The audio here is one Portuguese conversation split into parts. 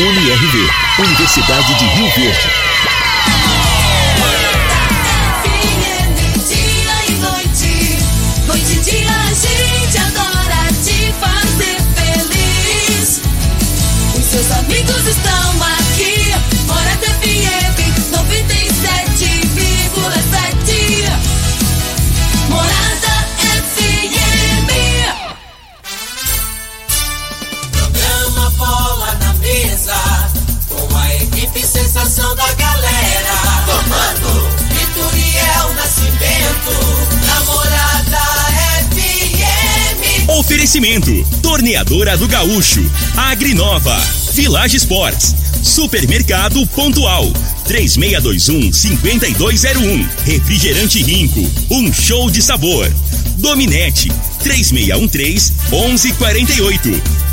UniRV, Universidade de Rio Verde. Seus amigos estão aqui, Morada FM 97,7. Sensação da galera. Comando Vitoriel Nascimento, namorada FM. Oferecimento: Torneadora do Gaúcho, Agrinova, Village Sports, Supermercado Pontual, 3621-5201, Refrigerante Rinco, um show de sabor. Dominete, 3613-1148.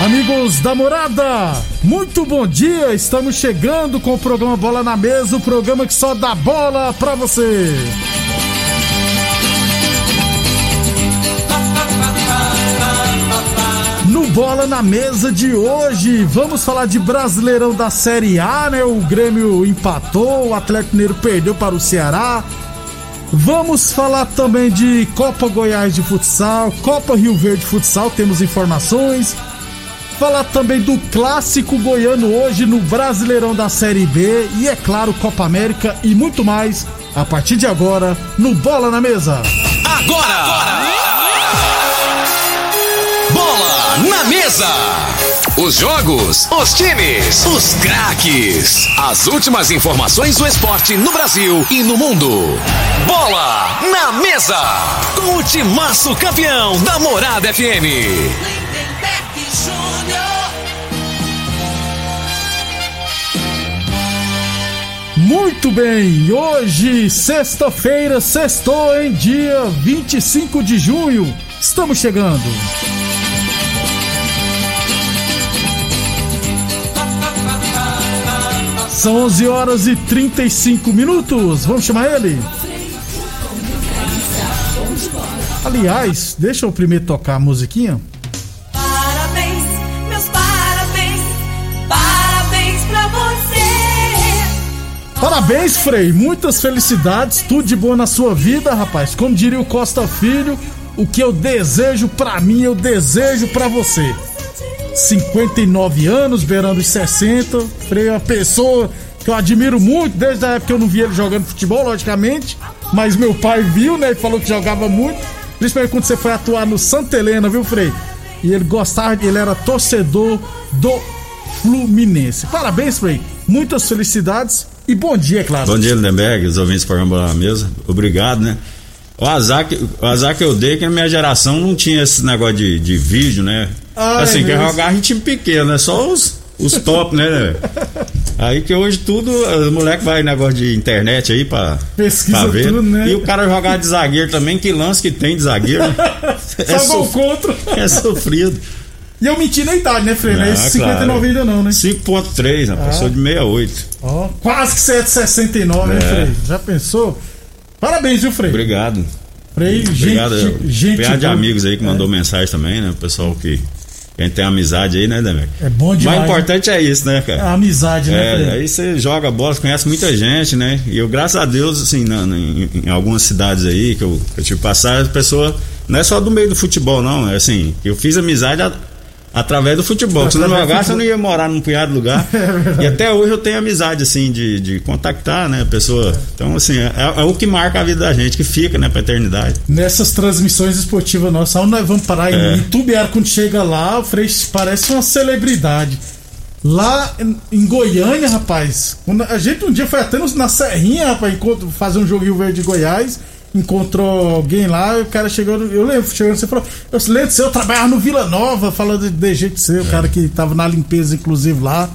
Amigos da morada, muito bom dia. Estamos chegando com o programa Bola na Mesa o programa que só dá bola pra você. No Bola na Mesa de hoje, vamos falar de Brasileirão da Série A, né? O Grêmio empatou, o Atlético Mineiro perdeu para o Ceará. Vamos falar também de Copa Goiás de Futsal, Copa Rio Verde de Futsal, temos informações. Falar também do clássico goiano hoje no Brasileirão da Série B e, é claro, Copa América e muito mais a partir de agora no Bola na Mesa. Agora! Bola na mesa! Os jogos, os times, os craques. As últimas informações do esporte no Brasil e no mundo. Bola na mesa! Com o timaço campeão da Morada FM. Muito bem, hoje, sexta-feira, sextou em dia 25 de junho. Estamos chegando. São 11 horas e 35 minutos. Vamos chamar ele? Aliás, deixa eu primeiro tocar a musiquinha. Parabéns, Frei. Muitas felicidades. Tudo de bom na sua vida, rapaz. Como diria o Costa Filho, o que eu desejo pra mim, eu desejo pra você. 59 anos, beirando os 60. Frei é uma pessoa que eu admiro muito, desde a época que eu não vi ele jogando futebol, logicamente. Mas meu pai viu, né? E falou que jogava muito. Principalmente quando você foi atuar no Santa Helena, viu, Frei? E ele gostava, ele era torcedor do Fluminense. Parabéns, Frei. Muitas felicidades e bom dia, claro. Bom dia, Lindenberg, os ouvintes do programa Mesa. Obrigado, né? O azar, que, o azar que eu dei que a minha geração não tinha esse negócio de, de vídeo, né? Ah, assim, é quer mesmo? jogar em time pequeno, né? Só os, os top, né? Aí que hoje tudo, os moleques vai negócio de internet aí pra, Pesquisa pra ver. tudo, né? E o cara jogar de zagueiro também, que lance que tem de zagueiro. né? é, Só gol sof- contra. é sofrido. E eu menti na idade, né, Frei? Não é Ah, esse 59 claro. ainda não, né? 5.3, né? Passou de 68. Ó, quase que você é de 69, né, É. Frei? Já pensou? Parabéns, viu, Frei? Obrigado. Frei, Obrigado. gente, gente Obrigado de amigos aí que mandou mensagem também, né? O pessoal que, a gente tem amizade aí, né, Demek? É bom O demais. mais importante é isso, né, né? cara? A amizade, né, É, aí você joga bola, conhece muita gente, né? E eu, graças a Deus, assim, na- na- em, em algumas cidades aí que eu, que eu tive que passar, a pessoa não é só do meio do futebol, não. É assim, eu fiz amizade através do futebol. Se não jogasse, eu não ia morar num punhado de lugar. e até hoje eu tenho amizade, assim, de, de contactar, né, a pessoa. Então, assim, é, é o que marca a vida da gente, que fica, né, pra eternidade. Nessas transmissões esportivas nossas, nós vamos parar É. em Itubiara, quando chega lá, o Frei parece uma celebridade. Lá em- Goiânia, rapaz, a gente um dia foi até na Serrinha, rapaz, fazer um Rio Verde de Goiás, encontrou alguém lá, e o cara chegou, eu lembro, chegou, você falou, eu lembro seu, eu trabalhava no Vila Nova, falando de, de jeito seu, o cara que tava na limpeza, inclusive, lá.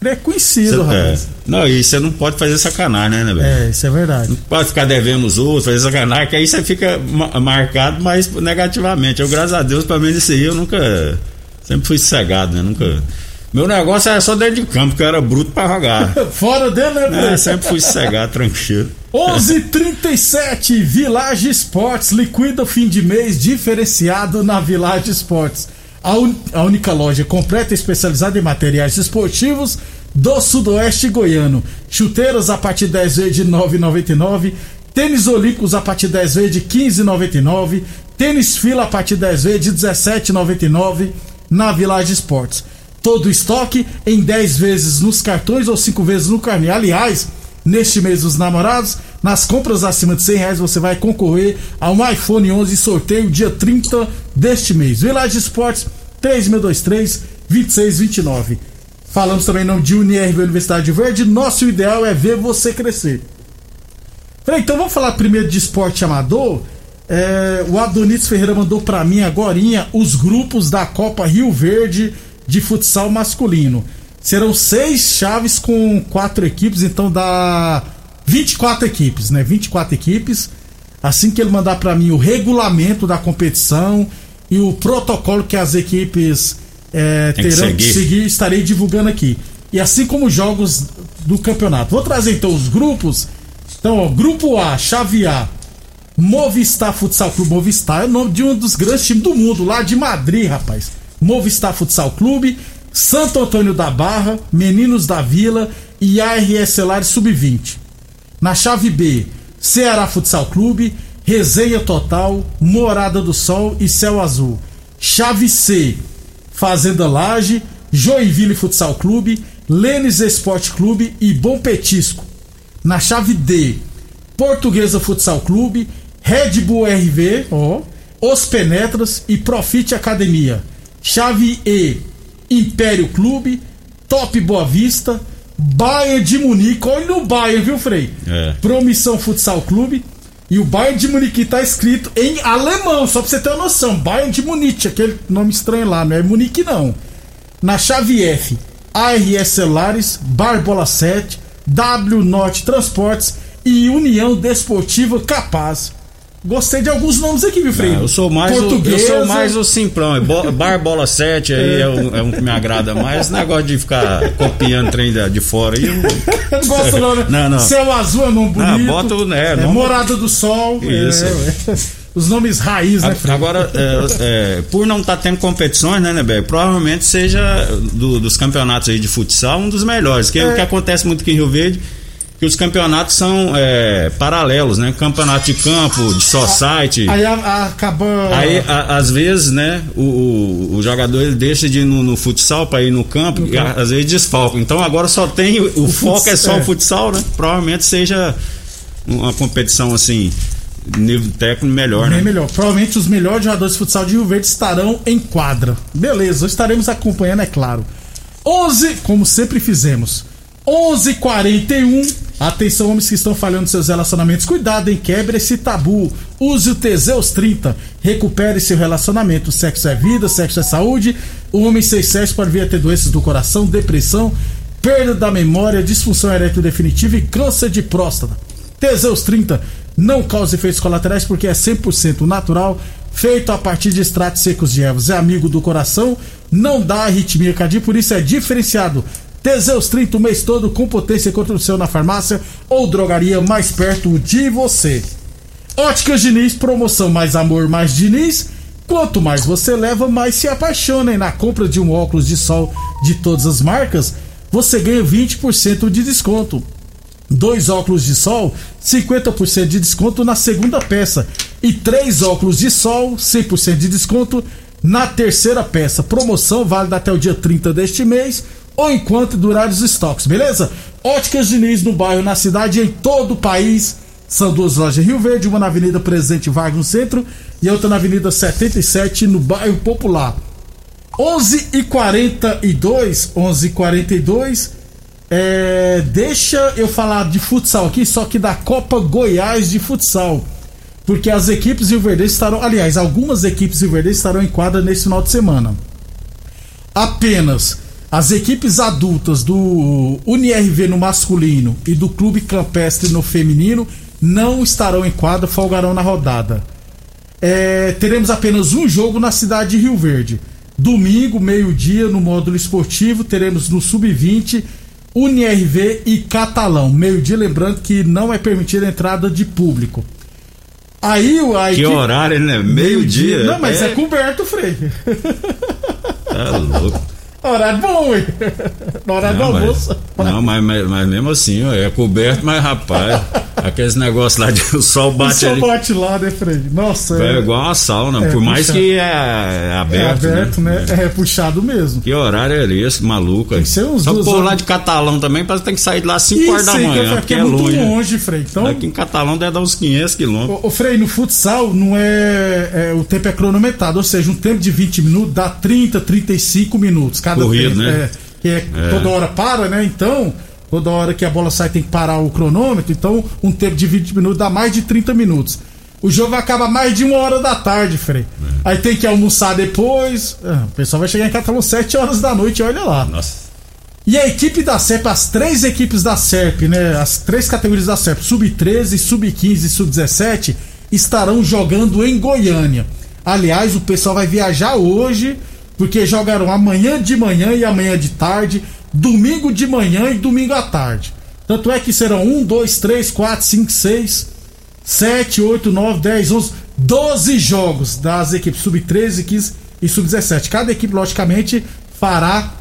Ele é conhecido, Cê- é. rapaz. Não, e você não pode fazer sacanagem, né, né, velho? É, isso é verdade. Pode ficar devendo os outros, fazer sacanagem, que aí você fica ma- marcado, mas negativamente. Eu, graças a Deus, pelo menos isso aí, eu nunca. Sempre fui cegado, né? Nunca. Meu negócio era só dentro de campo, que eu era bruto pra jogar. Fora dele, né, É, sempre fui cegado, tranquilo. 11:37 Village Esportes liquida fim de mês diferenciado na Village Esportes. A, un- a única loja completa especializada em materiais esportivos do Sudoeste Goiano. Chuteiras a partir de 10 vezes de 9,99. Tênis Olímpicos a partir de 10 vezes de 15,99. Tênis Fila a partir de 10 vezes de 17,99 na Village Esportes. Todo o estoque em 10 vezes nos cartões ou 5 vezes no carnê. Aliás, neste mês dos namorados, nas compras acima de 100 reais você vai concorrer a um iPhone 11 sorteio dia 30 deste mês. Village Esportes 3623 2629. Falamos também nome de UniRV Universidade Verde. Nosso ideal é ver você crescer. Então vamos falar primeiro de esporte amador. É, o Adonis Ferreira mandou pra mim agorinha os grupos da Copa Rio Verde de futsal masculino. Serão seis chaves com quatro equipes, então dá 24 equipes, né? 24 equipes. Assim que ele mandar pra mim o regulamento da competição e o protocolo que as equipes é, que terão que seguir. seguir, estarei divulgando aqui. E assim como os jogos do campeonato. Vou trazer então os grupos. Então, ó, grupo A, chave A. Movistar Futsal Clube. Movistar é o nome de um dos grandes times do mundo, lá de Madrid, rapaz. Movistar Futsal Clube, Santo Antônio da Barra, Meninos da Vila e ARS Lares Sub-20. Na chave B, Ceará Futsal Clube, Resenha Total, Morada do Sol e Céu Azul. Chave C, Fazenda Laje, Joinville Futsal Clube, Lênis Esporte Clube e Bom Petisco. Na chave D, Portuguesa Futsal Clube, Red Bull RV, ó, Os Penetras e Profit Academia. Chave E, Império Clube, Top Boa Vista, Bayern de Munique, olha o Bayern, viu, Frei? É. Promissão Futsal Clube. E o Bayern de Munique tá escrito em alemão, só pra você ter uma noção. Bayern de Munique, aquele nome estranho lá, não é Munique não. Na chave F, ARS Celulares, Barbola 7, W Norte Transportes e União Desportiva Capaz. Gostei de alguns nomes aqui, viu, Frei? Ah, eu sou mais o, eu Portuguesa. sou mais o simplão. é bo- Bar bola 7 aí é, um, é um que me agrada mais. Esse negócio de ficar copiando trem da- de fora aí. eu não- gosto não, né? Não, não. Céu Azul é nome bonito. bota o- né, é, nome- Morada do Sol. Isso. é, é. Os nomes raiz, né? Agora, é, é, por não estar tendo competições, né, Neber? Provavelmente seja do- dos campeonatos aí de futsal um dos melhores. Que é o que acontece muito aqui em Rio Verde, que os campeonatos são é, paralelos, né? Campeonato de campo, de society. Aí a- a- acaba. Aí, a- às vezes, né, o, o, o jogador ele deixa de ir no, no futsal para ir no campo, e a- às vezes desfalca. Então agora só tem. O, foco é só é. o futsal, né? Provavelmente seja uma competição assim, nível técnico melhor, Bem né? melhor. Provavelmente os melhores jogadores de futsal de Rio Verde estarão em quadra. Beleza, estaremos acompanhando, é claro. 11, como sempre fizemos. 11:41. Atenção, homens que estão falhando seus relacionamentos. Cuidado, hein? Quebre esse tabu. Use o Teseus 30. Recupere seu relacionamento. Sexo é vida, sexo é saúde. O homem sem sexo pode vir a ter doenças do coração, depressão, perda da memória, disfunção erétil definitiva e câncer de próstata. Teseus 30 não causa efeitos colaterais porque é 100% natural, feito a partir de extratos secos de ervas. É amigo do coração, não dá arritmia cardíaca, por isso é diferenciado. Teseus 30 o mês todo com potência contra o seu na farmácia ou drogaria mais perto de você. Óticas Diniz, promoção mais amor, mais Diniz. Quanto mais você leva, mais se apaixona. E na compra de um óculos de sol de todas as marcas, você ganha 20% de desconto. Dois óculos de sol, 50% de desconto na segunda peça. E três óculos de sol, 100% de desconto na terceira peça. Promoção válida até o dia 30 deste mês ou enquanto durar os estoques, beleza? Óticas Diniz no bairro, na cidade e em todo o país. São duas lojas Rio Verde, uma na Avenida Presidente Vargas no centro e outra na Avenida 77 no bairro Popular. 11 e 42 11 e 42 é, deixa eu falar de futsal aqui, só que da Copa Goiás de futsal. Porque as equipes rioverdenses estarão, aliás, algumas equipes rioverdenses estarão em quadra nesse final de semana. Apenas As equipes adultas do UniRV no masculino e do Clube Campestre no feminino não estarão em quadra, folgarão na rodada. É, teremos apenas um jogo na cidade de Rio Verde. Domingo, meio-dia, no módulo esportivo, teremos no Sub-20 UniRV e Catalão. Meio-dia, lembrando que não é permitida a entrada de público. Aí a Que equipe- horário, né? Meio-dia. Não, mas é, coberto, Frei. Tá louco. Horário bom, ué. Na hora do Não, almoço. mas, não mas, mas, mas mesmo assim, ó, é coberto, mas rapaz, aqueles negócios lá de o sol O bate sol ali. bate lá, né, Frei? Nossa, É é, igual uma sauna, É, por mais puxa. que é, é é aberto. aberto, né? É, puxado mesmo. Que horário é esse, maluco? Tem que ser uns Só por lá horas. de Catalão também, parece que tem que sair de lá às 5 horas da manhã, é- porque que é, é muito longe. né? longe, Frei. Então, Aqui em Catalão deve dar uns 500 quilômetros. Ô, ô, Frei, no futsal não é, é- O tempo é cronometrado, ou seja, um tempo de 20 minutos dá 30, 35 minutos cada Corrido, tempo. né? É, que é, toda hora para, né? Então, toda hora que a bola sai tem que parar o cronômetro. Então, um tempo de 20 minutos dá mais de 30 minutos. O jogo acaba mais de uma hora da tarde, Frei. É. Aí tem que almoçar depois. Ah, o pessoal vai chegar em Catalão 7 horas da noite, olha lá. Nossa. E a equipe da SERP, as três equipes da SERP, né? As três categorias da SERP, Sub-13, Sub-15 e Sub-17, estarão jogando em Goiânia. Aliás, o pessoal vai viajar hoje, porque jogarão amanhã de manhã e amanhã de tarde, domingo de manhã e domingo à tarde. Tanto é que serão 1, 2, 3, 4, 5, 6, 7, 8, 9, 10, 11, 12 jogos das equipes Sub-13, 15 e Sub-17. Cada equipe, logicamente, fará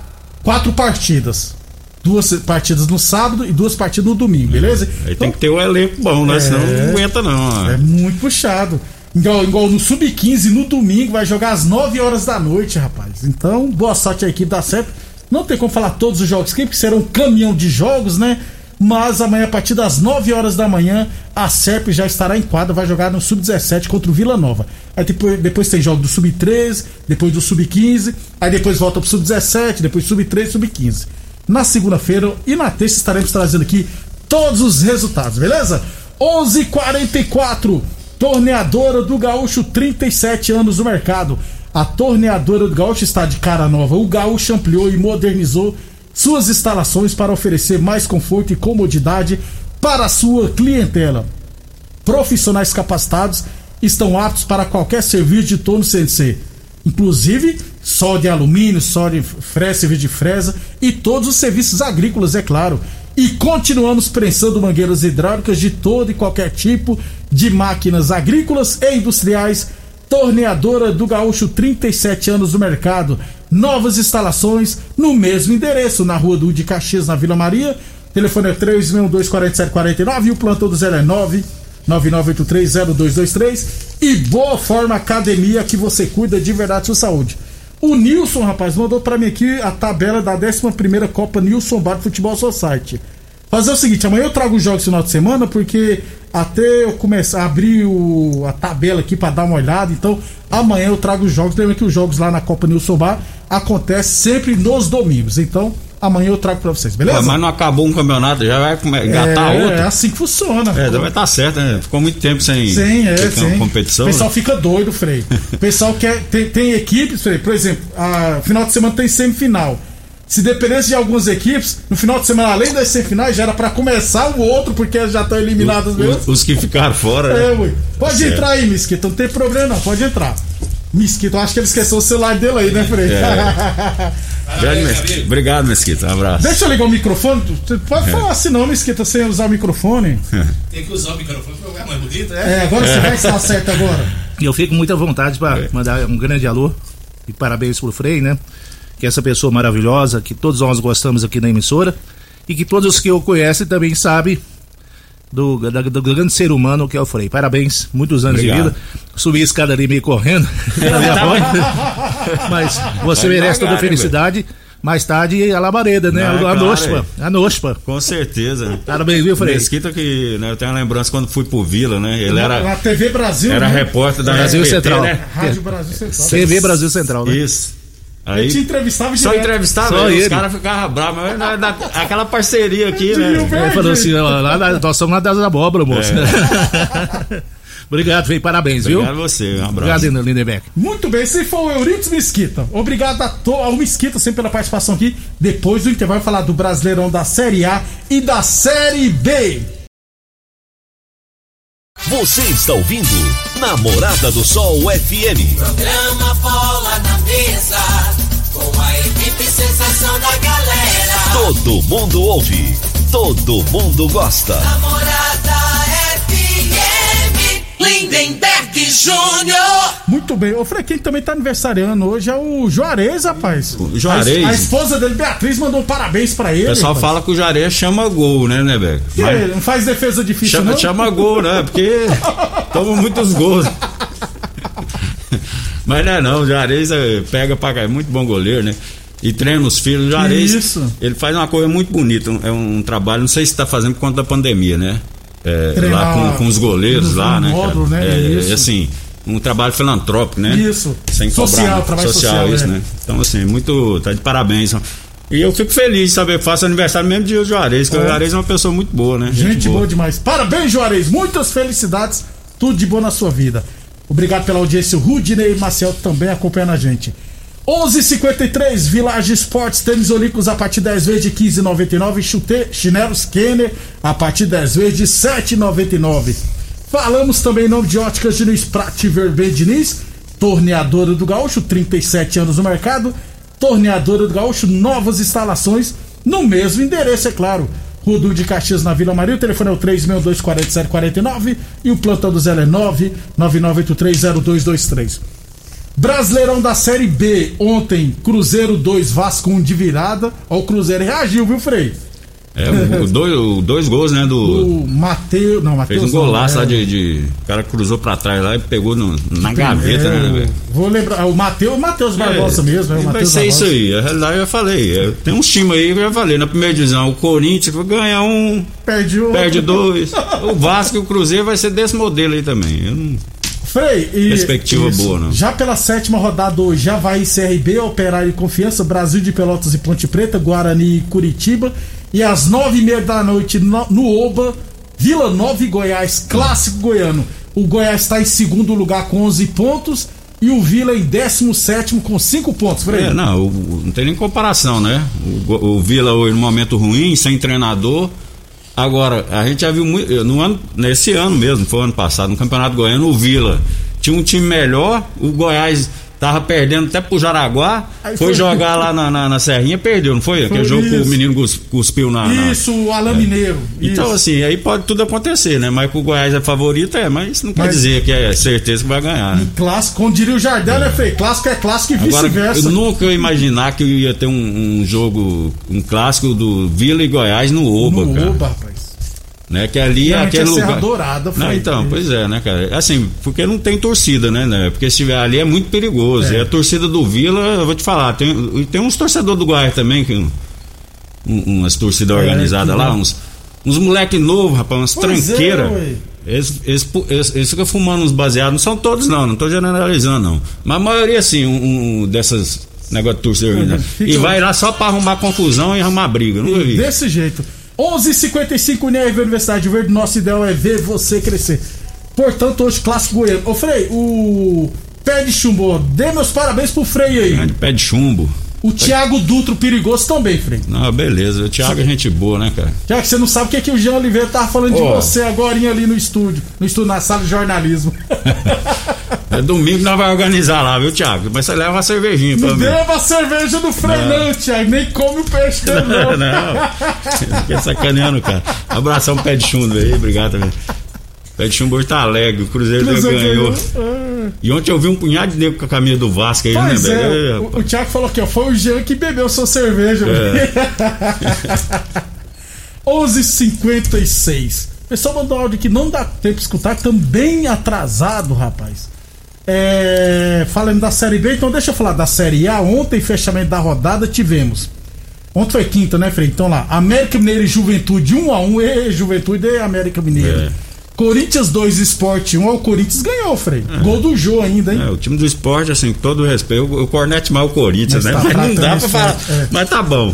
quatro partidas. Duas partidas no sábado e duas partidas no domingo, beleza? Aí tem que ter o elenco bom, né? Senão não aguenta não. ó. É muito puxado. Igual, igual no Sub-15, no domingo, vai jogar às 9 horas da noite, rapaz. Então, boa sorte à equipe da CEP. Não tem como falar todos os jogos aqui, porque será um caminhão de jogos, né? Mas amanhã, a partir das 9 horas da manhã, a SERP já estará em quadra, vai jogar no Sub-17 contra o Vila Nova. Aí depois, depois tem jogo do Sub-13, depois do Sub-15, aí depois volta pro Sub-17, depois Sub-13, Sub-15. Na segunda-feira e na terça estaremos trazendo aqui todos os resultados, beleza? 11:44 Torneadora do Gaúcho, 37 anos no mercado. A Torneadora do Gaúcho está de cara nova. O Gaúcho ampliou e modernizou suas instalações para oferecer mais conforto e comodidade para a sua clientela. Profissionais capacitados estão aptos para qualquer serviço de torno CNC, inclusive sol de alumínio, sol de fresa, serviço de fresa e todos os serviços agrícolas, é claro. E continuamos prensando mangueiras hidráulicas de todo e qualquer tipo de máquinas agrícolas e industriais. Torneadora do Gaúcho, 37 anos no mercado. Novas instalações no mesmo endereço, na rua do de Caxias, na Vila Maria. Telefone é 3624749 e o plantão do 09 99830223 e Boa Forma Academia que você cuida de verdade sua saúde. O Nilson, rapaz, mandou pra mim aqui a tabela da 11ª Copa Nilson Bar Futebol Society. Fazer o seguinte, amanhã eu trago os jogos final de semana, porque até eu começar a abrir o- a tabela aqui pra dar uma olhada, então amanhã eu trago os jogos. Lembra que os jogos lá na Copa Nilson Bar acontecem sempre nos domingos, então amanhã eu trago pra vocês, beleza? Pô, mas não acabou um campeonato, já vai come- engatar é, outro. é assim que funciona. É, vai estar certo, né? Ficou muito tempo sem Sim, é, sim. competição. O pessoal né? fica doido, Frei. O pessoal quer. Tem, tem equipes, Frei, por exemplo, a final de semana tem semifinal. Se dependesse de algumas equipes, no final de semana, além das semifinais, já era pra começar o outro, porque já estão eliminadas mesmo. Os, os que ficaram fora. É, né? ui. Pode Certo. entrar aí, Misquita, não tem problema não, pode entrar. Misquita, eu acho que ele esqueceu o celular dele aí, né, Frei? Grande Mesquita. Obrigado, Mesquita. Um abraço. Deixa eu ligar o microfone. Você pode falar assim não, Misquita, sem usar o microfone. Tem que usar o microfone pra ficar mais bonito, né? É, agora você vai estar certo agora. E eu fico com muita vontade para mandar um grande alô e parabéns pro Frei, né? Que é essa pessoa maravilhosa, que todos nós gostamos aqui na emissora e que todos os que eu conhecem também sabem do, da- do grande ser humano que é o Frei. Parabéns, muitos anos de Obrigado. vida. Subi a escada ali meio correndo. mas você Vai merece toda a hein, felicidade. Mais tarde, a labareda, né? Não, a claro, nospa. é. A nospa. Com certeza. Parabéns, viu, Frei? Mesquita que né, eu tenho uma lembrança quando fui pro Vila, né? Ele era, Na TV Brasil. era né? repórter da Brasil SBT, Central. né? Rádio Brasil Central. TV Brasil Central, né? Isso. Ele te Aí entrevistava só direto. entrevistava Só ele, os caras ficavam bravos, mas na- na- aquela parceria aqui, né? Ele falou assim, lá, na- nós estamos na das abóbora, moço. É. Obrigado, Frei, parabéns, viu? Obrigado a você, um Obrigado, abraço. Lindebeck. Muito bem, esse foi o Euridice Mesquita. Obrigado a to- ao Mesquita sempre pela participação aqui. Depois do intervalo, vai falar do Brasileirão da Série A e da Série B. Você está ouvindo Namorada do Sol FM. Programa Bola na Mesa, com a equipe sensação da galera. Todo mundo ouve, todo mundo gosta. Namorada Lindenberg Júnior. Muito bem. Frei, quem também tá aniversariando hoje é o Juarez, rapaz. O Juarez? A, a esposa dele, Beatriz, mandou um parabéns pra ele. O pessoal rapaz. fala que o Juarez chama gol, né, né? Que ele não faz defesa difícil, Chama, não? chama gol, né? Porque toma muitos gols. Mas não é não, o Juarez é, pega pra cá, é muito bom goleiro, né? E treina os filhos. O Juarez, Isso. ele faz uma coisa muito bonita, um- é um trabalho, não sei se tá fazendo por conta da pandemia, né? É, lá com, com os goleiros lá, né? módulo, né? É, é assim, um trabalho filantrópico, né? Isso. Sem Social, cobrar, trabalho social, social, isso, é. né? Então, assim, muito. Tá de parabéns. E eu fico feliz de saber que faço aniversário mesmo dia do Juarez, porque É. o Juarez é uma pessoa muito boa, né? Gente boa demais. Parabéns, Juarez. Muitas felicidades. Tudo de bom na sua vida. Obrigado pela audiência. O Rudinei Marcel também acompanhando a gente. 11:53 Village Esportes, tênis olímpicos a partir 10 vezes de 15,99. Chute, chinelos Kenner a partir 10 vezes de 7,99. Falamos também em nome de Óticas Diniz Prate Verben Diniz, torneadora do Gaúcho, 37 anos no mercado. Torneadora do Gaúcho, novas instalações no mesmo endereço, é claro. Rodul de Caxias na Vila Maria, o telefone é o 3624749 e o plantão do Zé é 999830223. Brasileirão da Série B, ontem, Cruzeiro 2, Vasco 1 de virada. Ó, o Cruzeiro reagiu, viu, Frei? É, o, o dois, o dois gols, né? Do, O Matheus. Não, Matheus. fez um não, golaço é, lá de, de- O cara cruzou pra trás lá e pegou no- na gaveta, é, né, velho? Vou lembrar. O Matheus, o Matheus Barbosa mesmo, é o vai ser isso aí. A realidade eu já falei. é, tem uns times aí que eu já falei. Na primeira divisão, o Corinthians vai ganhar um, Perde o. perde dois. o Vasco e o Cruzeiro vai ser desse modelo aí também. Eu não- Frei, e, Perspectiva boa, não. Já pela sétima rodada hoje, já vai CRB, Operário e Confiança, Brasil de Pelotas e Ponte Preta, Guarani e Curitiba. E às nove e meia da noite no, no Oba, Vila Nova e Goiás, clássico goiano. O Goiás está em segundo lugar com 11 pontos e o Vila em 17 com 5 pontos, Frei. É, não, não tem nem comparação, né? O, o Vila hoje no momento ruim, sem treinador. Agora, a gente já viu muito. No ano, nesse ano mesmo, foi ano passado, no Campeonato Goiano, o Vila tinha um time melhor, o Goiás tava perdendo até pro Jaraguá, foi, foi- jogar lá na, na, na Serrinha, perdeu, não foi? Aquele jogo que o menino cus- cuspiu na. na- Isso, o Alain Mineiro. Então, isso. assim, aí pode tudo acontecer, né? Mas que o Goiás é favorito, é, mas isso não quer Mas- dizer que é certeza que vai ganhar, né? Clássico, como diria o Jardel, né, Frei? Clássico é clássico e vice-versa. eu nunca ia imaginar que ia ter um, um jogo, um clássico do Vila e Goiás no Oba, No cara. Oba, rapaz. Né? Que ali é aquele é Serra lugar. Dourada, não, foi. então, pois é, né, cara? Assim, porque não tem torcida, né? né? Porque se tiver ali é muito perigoso. É. E a torcida do Vila, eu vou te falar, tem, tem uns torcedores do Goiás também, que, um, umas torcidas É, organizadas lá, uns, uns moleque novo, rapaz, umas Pois é, tranqueiras. ué. eles, eles, eles, eles ficam fumando uns baseados, não são todos não, não tô generalizando não. Mas a maioria sim, um, um dessas negócio de torcida organizada. Fica- E vai lá só pra arrumar confusão e arrumar briga, nunca vi. Desse jeito. 11:55 UNIRV Universidade Verde. Nosso ideal é ver você crescer. Portanto, hoje, clássico goiano. Ô, Frei, o pé de chumbo, dê meus parabéns pro Frei aí. Grande pé de chumbo. O Thiago Dutro perigoso também, Frei. Não, beleza. O Thiago é gente boa, né, cara? Que você não sabe o que, é que o Jean Oliveira tava falando de Ó. você agora ali no estúdio. No estúdio, na sala de jornalismo. É domingo nós vamos organizar lá, viu, Thiago? Mas você leva uma cervejinha pra Não mim. beba a cerveja do Frei, não, Thiago. Nem come o peixe dele, não. não. Fiquei sacaneando, cara. Abração pro pé de chumbo aí, obrigado também. Hoje tá alegre, o Cruzeiro Cruzeiro ganhou. ganhou. E ontem eu vi um punhado de negro com a camisa do Vasco aí, Pois né, é, velho? o, o Thiago falou aqui, ó, foi o Jean que bebeu sua cerveja. É. 11:56. O pessoal mandou um áudio que não dá tempo de escutar, também atrasado, rapaz. É, falando da Série B, então deixa eu falar da Série A. Ontem, fechamento da rodada, tivemos. Ontem foi quinta, né, Frei? Então lá, América Mineiro e Juventude 1x1. E Juventude e América Mineiro. É. Corinthians 2, Sport 1. Ó, O Corinthians ganhou, Frei. Gol do Jô ainda, hein? É, o time do esporte, assim, com todo o respeito, o Cornete mal o Corinthians, Mas né? tá Mas não dá tratando pra falar. é. Mas tá bom.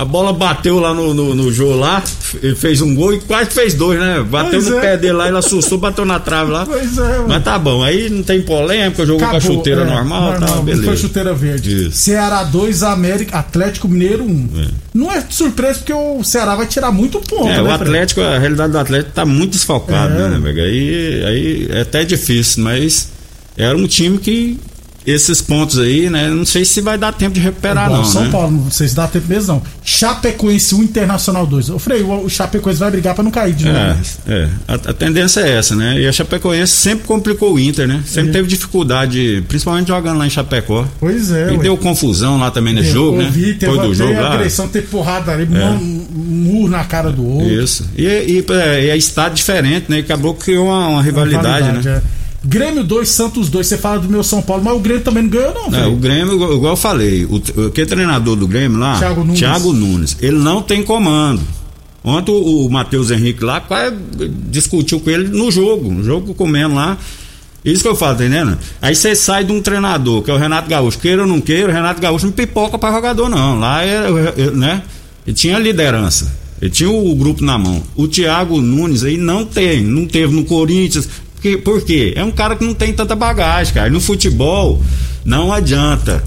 A bola bateu lá no, no, no jogo lá, ele fez um gol e quase fez dois, né? Bateu Pois no é. pé dele lá, ele assustou, bateu na trave lá. Pois é, mano. Mas tá bom, aí não tem polêmica, jogou com a Acabou, chuteira é, normal, tá, Foi beleza. chuteira verde. Isso. Ceará 2, América, Atlético Mineiro 1. Não é surpresa porque o Ceará vai tirar muito ponto, É, né, o? Atlético, a realidade do Atlético tá muito desfalcado, É. né, né? Aí, aí é até difícil, mas era um time que esses pontos aí, né? Não sei se vai dar tempo de recuperar, Igual não. São né? Paulo, não sei se dá tempo mesmo não. Chapecoense 1, Internacional 2. Eu falei, o, Chapecoense vai brigar pra não cair de novo. É, né? é. A, a tendência é essa, né? E a Chapecoense sempre complicou o Inter, né? Sempre É. teve dificuldade, principalmente jogando lá em Chapecó. Pois é, E ué. deu confusão lá também Eu jogo, né? ouvi, teve, Foi do jogo teve lá. É. agressão, teve porrada ali, mão- murro na cara do outro. Isso. E, e, é, e é estado diferente, né? E acabou que criou uma, uma rivalidade, né? é. Grêmio 2, Santos 2. Você fala do meu São Paulo, mas o Grêmio também não ganhou, não, É, velho. o Grêmio, igual eu falei, o, o que é treinador do Grêmio lá? Thiago Nunes. Thiago Nunes. Ele não tem comando. Ontem o, o Matheus Henrique lá quase discutiu com ele no jogo, no jogo comendo lá. Isso que eu falo, tá entendendo? Aí você sai de um treinador, que é o Renato Gaúcho, queira ou não queira, o Renato Gaúcho não pipoca pra jogador, não. Lá é, é, né? Ele tinha liderança. Ele tinha o grupo na mão. O Thiago Nunes aí não tem, não teve no Corinthians. Porque, por quê? É um cara que não tem tanta bagagem, cara. No futebol, não adianta.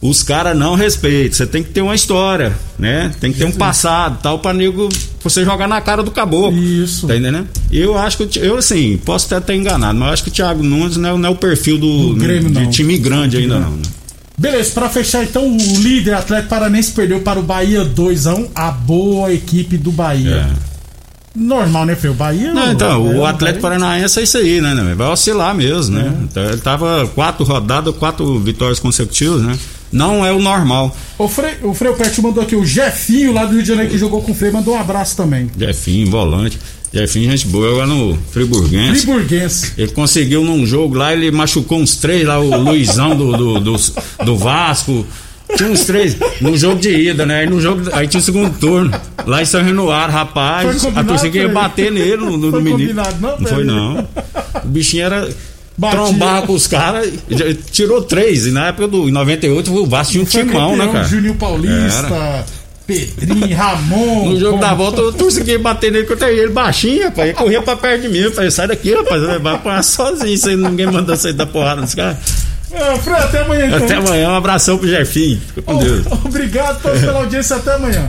Os caras não respeitam. Você tem que ter uma história, né? Tem que ter um passado, tal, pra nego você jogar na cara do caboclo. Isso. Tá entendendo? Eu acho que, eu assim, posso até ter enganado, mas eu acho que o Thiago Nunes não é, não é o perfil do, Do Grêmio, de não. time grande ainda, não. né? Beleza, pra fechar então, o líder Atlético Paranense perdeu para o Bahia 2x1, a boa equipe do Bahia. Normal, né, Fê? O Bahia. Não, então, é, o Atlético Paranaense é isso aí, né? né? Vai oscilar mesmo, né? É. Então, ele tava quatro rodadas, quatro vitórias consecutivas, né? Não é o normal. O Frei, o Frei Pet mandou aqui, o Jefinho lá do Rio de Janeiro que jogou com o Frei, mandou um abraço também. Jefinho, volante. Jefinho, gente boa, agora no Friburguense. Friburguense. Ele conseguiu num jogo lá, ele machucou uns três lá, o Luizão do, do, do, do Vasco. Tinha uns três no jogo de ida, né? Aí, no jogo, aí tinha o segundo turno. Lá em São Foi rapaz. A torcida queria bater nele no, no Foi menino. combinado, não, não foi, não. O bichinho era. Batia. Trombar com os caras, tirou três. E na época do em 98 o Vasco tinha um timão, né, cara? Juninho Paulista, Pedrinho, Ramon. No jogo Pom- da volta, eu consegui bater nele contra ele baixinho, rapaz. Ele corria pra perto de mim. Eu falei, sai daqui, rapaz. Vai apanhar sozinho. Você, ninguém mandou você dar porrada nesse cara. É, Frei, até amanhã então. Até amanhã, um abração pro Jefinho. Fica com Deus. O- Obrigado todos pela audiência, até amanhã.